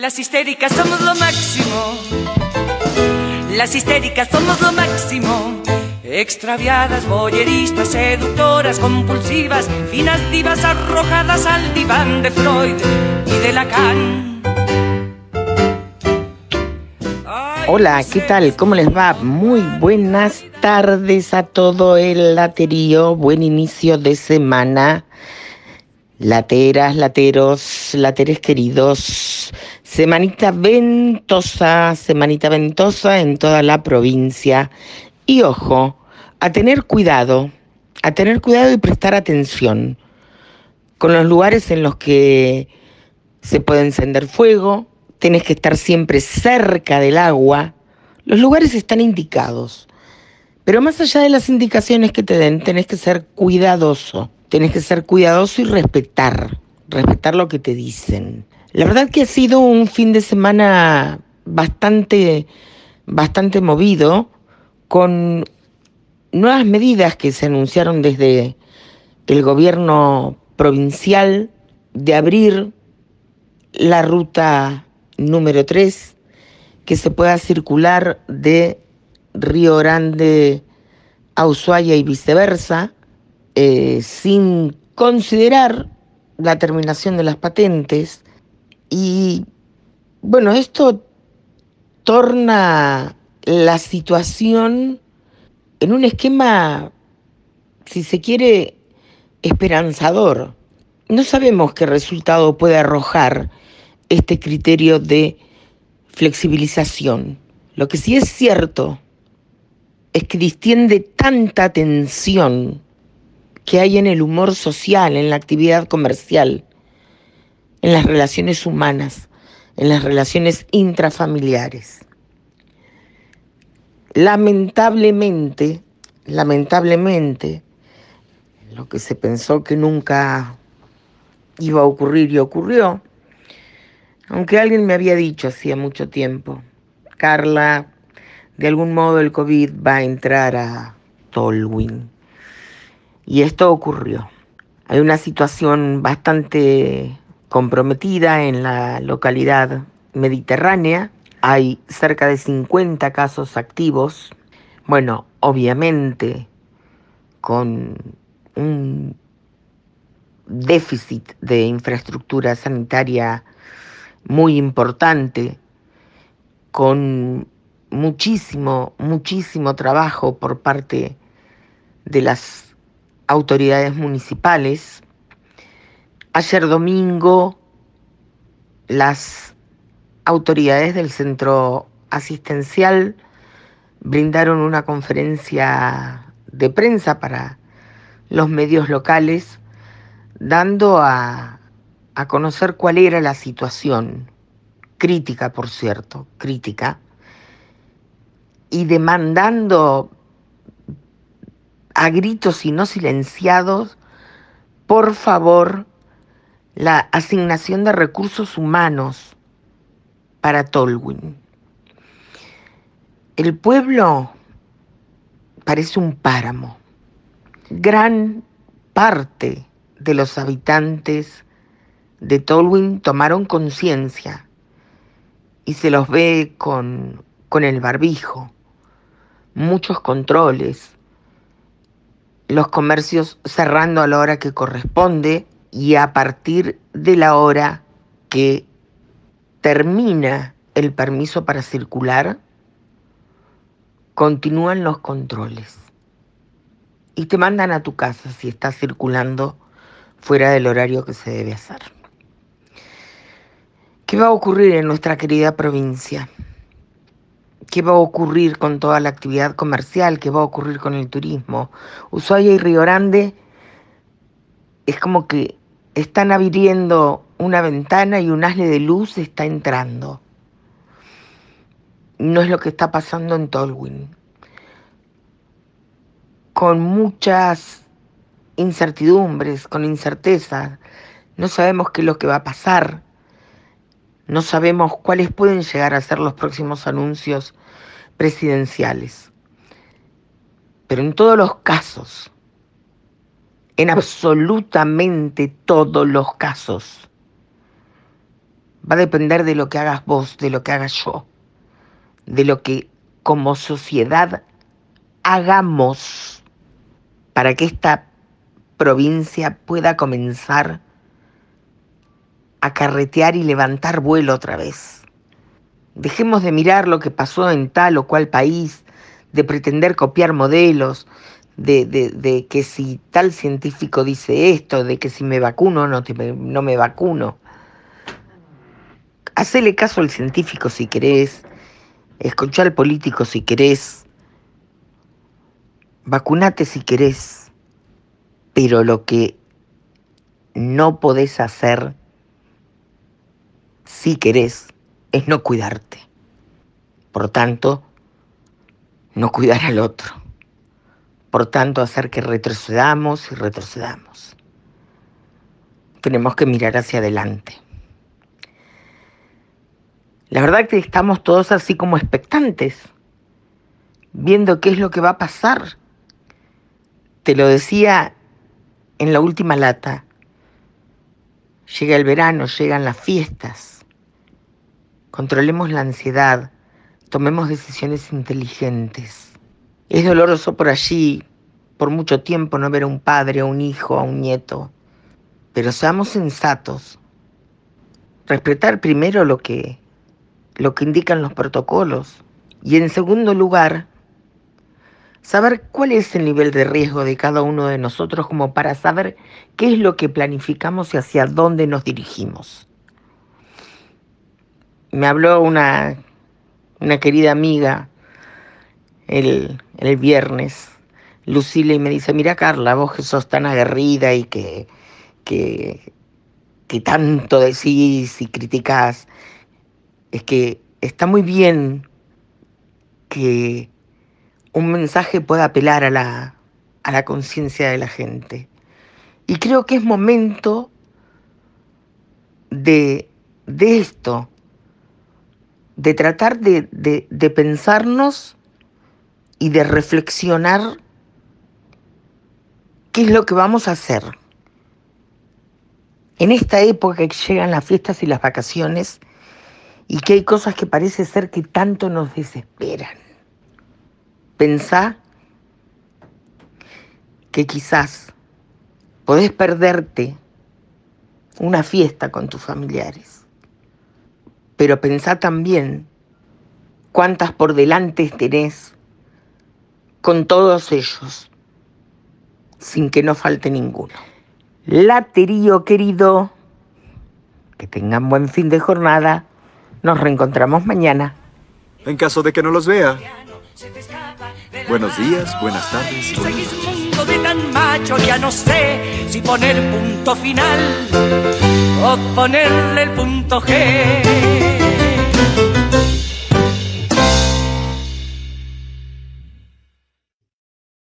Las histéricas somos lo máximo. Las histéricas somos lo máximo. Extraviadas, boyeristas, seductoras, compulsivas, finas divas arrojadas al diván de Freud y de Lacan. Hola, ¿qué tal? ¿Cómo les va? Muy buenas tardes a todo el laterío. Buen inicio de semana. Lateras, lateros, lateres queridos. Semanita ventosa, semanita ventosa en toda la provincia. Y ojo, a tener cuidado, a tener cuidado y prestar atención con los lugares en los que se puede encender fuego, tenés que estar siempre cerca del agua. Los lugares están indicados. Pero más allá de las indicaciones que te den, tenés que ser cuidadoso. Tenés que ser cuidadoso y respetar, respetar lo que te dicen. La verdad que ha sido un fin de semana bastante, bastante movido, con nuevas medidas que se anunciaron desde el gobierno provincial de abrir la ruta número 3, que se pueda circular de Río Grande a Ushuaia y viceversa, eh, sin considerar la terminación de las patentes. Y bueno, esto torna la situación en un esquema, si se quiere, esperanzador. No sabemos qué resultado puede arrojar este criterio de flexibilización. Lo que sí es cierto es que distiende tanta tensión que hay en el humor social, en la actividad comercial, en las relaciones humanas, en las relaciones intrafamiliares. Lamentablemente, lamentablemente, lo que se pensó que nunca iba a ocurrir y ocurrió, aunque alguien me había dicho hacía mucho tiempo, Carla, de algún modo el COVID va a entrar a Tolwyn. Y esto ocurrió. Hay una situación bastante comprometida en la localidad mediterránea. Hay cerca de 50 casos activos. Bueno, obviamente con un déficit de infraestructura sanitaria muy importante, con muchísimo, muchísimo trabajo por parte de las autoridades municipales. Ayer domingo las autoridades del centro asistencial brindaron una conferencia de prensa para los medios locales, dando a, a conocer cuál era la situación, crítica por cierto, crítica, y demandando a gritos y no silenciados, por favor, la asignación de recursos humanos para Tolwyn. El pueblo parece un páramo. Gran parte de los habitantes de Tolwyn tomaron conciencia y se los ve con, con el barbijo, muchos controles, los comercios cerrando a la hora que corresponde y a partir de la hora que termina el permiso para circular, continúan los controles y te mandan a tu casa si estás circulando fuera del horario que se debe hacer. ¿Qué va a ocurrir en nuestra querida provincia? ¿Qué va a ocurrir con toda la actividad comercial? ¿Qué va a ocurrir con el turismo? Ushuaia y Río Grande es como que están abriendo una ventana y un asle de luz está entrando. No es lo que está pasando en Tolwyn. Con muchas incertidumbres, con incerteza. No sabemos qué es lo que va a pasar. No sabemos cuáles pueden llegar a ser los próximos anuncios presidenciales. Pero en todos los casos, en absolutamente todos los casos, va a depender de lo que hagas vos, de lo que haga yo, de lo que como sociedad hagamos para que esta provincia pueda comenzar a carretear y levantar vuelo otra vez. Dejemos de mirar lo que pasó en tal o cual país, de pretender copiar modelos, de, que si tal científico dice esto, de que si me vacuno no, no me vacuno. Hacele caso al científico si querés, escucha al político si querés, vacunate si querés, pero lo que no podés hacer si querés es no cuidarte. Por tanto, no cuidar al otro. Por tanto, hacer que retrocedamos y retrocedamos. Tenemos que mirar hacia adelante. La verdad que estamos todos así como expectantes, viendo qué es lo que va a pasar. Te lo decía en la última lata. Llega el verano, llegan las fiestas. Controlemos la ansiedad, tomemos decisiones inteligentes. Es doloroso por allí, por mucho tiempo, no ver a un padre, a un hijo, a un nieto. Pero seamos sensatos. Respetar primero lo que, lo que indican los protocolos. Y en segundo lugar, saber cuál es el nivel de riesgo de cada uno de nosotros como para saber qué es lo que planificamos y hacia dónde nos dirigimos. Me habló una, una querida amiga el, el viernes, Lucila, y me dice, mira Carla, vos que sos tan aguerrida y que, que, que tanto decís y criticás, es que está muy bien que un mensaje pueda apelar a la, a la conciencia de la gente. Y creo que es momento de, de esto, de tratar de, de, de pensarnos y de reflexionar qué es lo que vamos a hacer. En esta época que llegan las fiestas y las vacaciones y que hay cosas que parece ser que tanto nos desesperan. Pensá que quizás podés perderte una fiesta con tus familiares, pero pensá también cuántas por delante tenés con todos ellos, sin que no falte ninguno. Laterío querido, que tengan buen fin de jornada, nos reencontramos mañana. En caso de que no los vea. Buenos días, buenas tardes. mundo de tan macho, ya no sé si poner punto final o ponerle el punto G.